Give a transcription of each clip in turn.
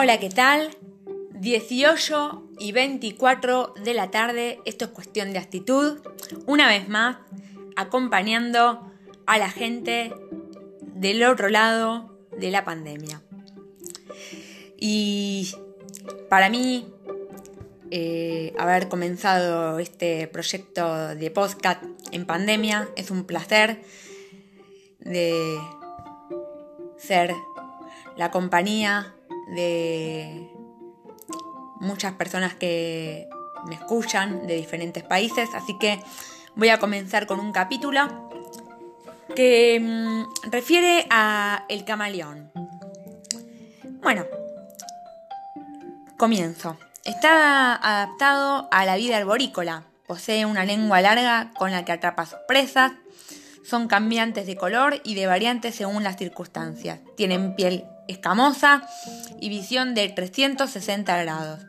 Hola, ¿qué tal? 18 y 24 de la tarde, esto es cuestión de actitud. Una vez más, acompañando a la gente del otro lado de la pandemia. Y para mí, eh, haber comenzado este proyecto de podcast en pandemia es un placer de ser la compañía de muchas personas que me escuchan de diferentes países, así que voy a comenzar con un capítulo que mm, refiere a el camaleón. Bueno, comienzo. Está adaptado a la vida arborícola. Posee una lengua larga con la que atrapa sus presas. Son cambiantes de color y de variantes según las circunstancias. Tienen piel escamosa y visión de 360 grados.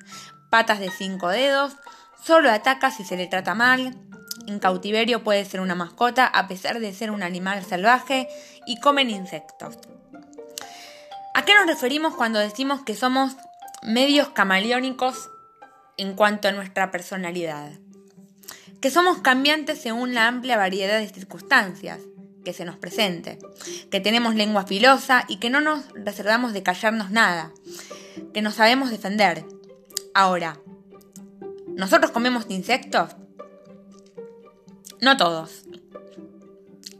Patas de 5 dedos. Solo ataca si se le trata mal. En cautiverio puede ser una mascota a pesar de ser un animal salvaje y comen insectos. ¿A qué nos referimos cuando decimos que somos medios camaleónicos en cuanto a nuestra personalidad? Que somos cambiantes según la amplia variedad de circunstancias que se nos presente, que tenemos lengua filosa y que no nos reservamos de callarnos nada, que nos sabemos defender. Ahora, ¿nosotros comemos insectos? No todos.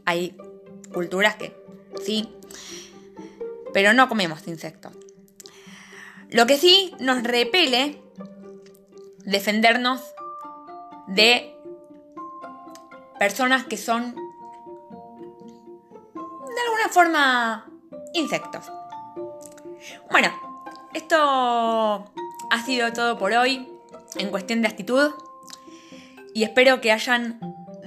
Hay culturas que sí, pero no comemos insectos. Lo que sí nos repele defendernos de personas que son de alguna forma insectos. Bueno, esto ha sido todo por hoy en cuestión de actitud y espero que hayan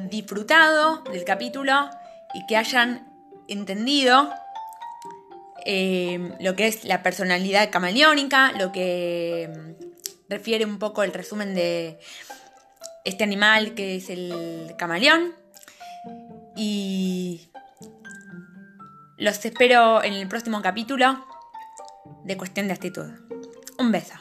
disfrutado del capítulo y que hayan entendido eh, lo que es la personalidad camaleónica, lo que mm, refiere un poco el resumen de este animal que es el camaleón. Y los espero en el próximo capítulo de Cuestión de Actitud. Un beso.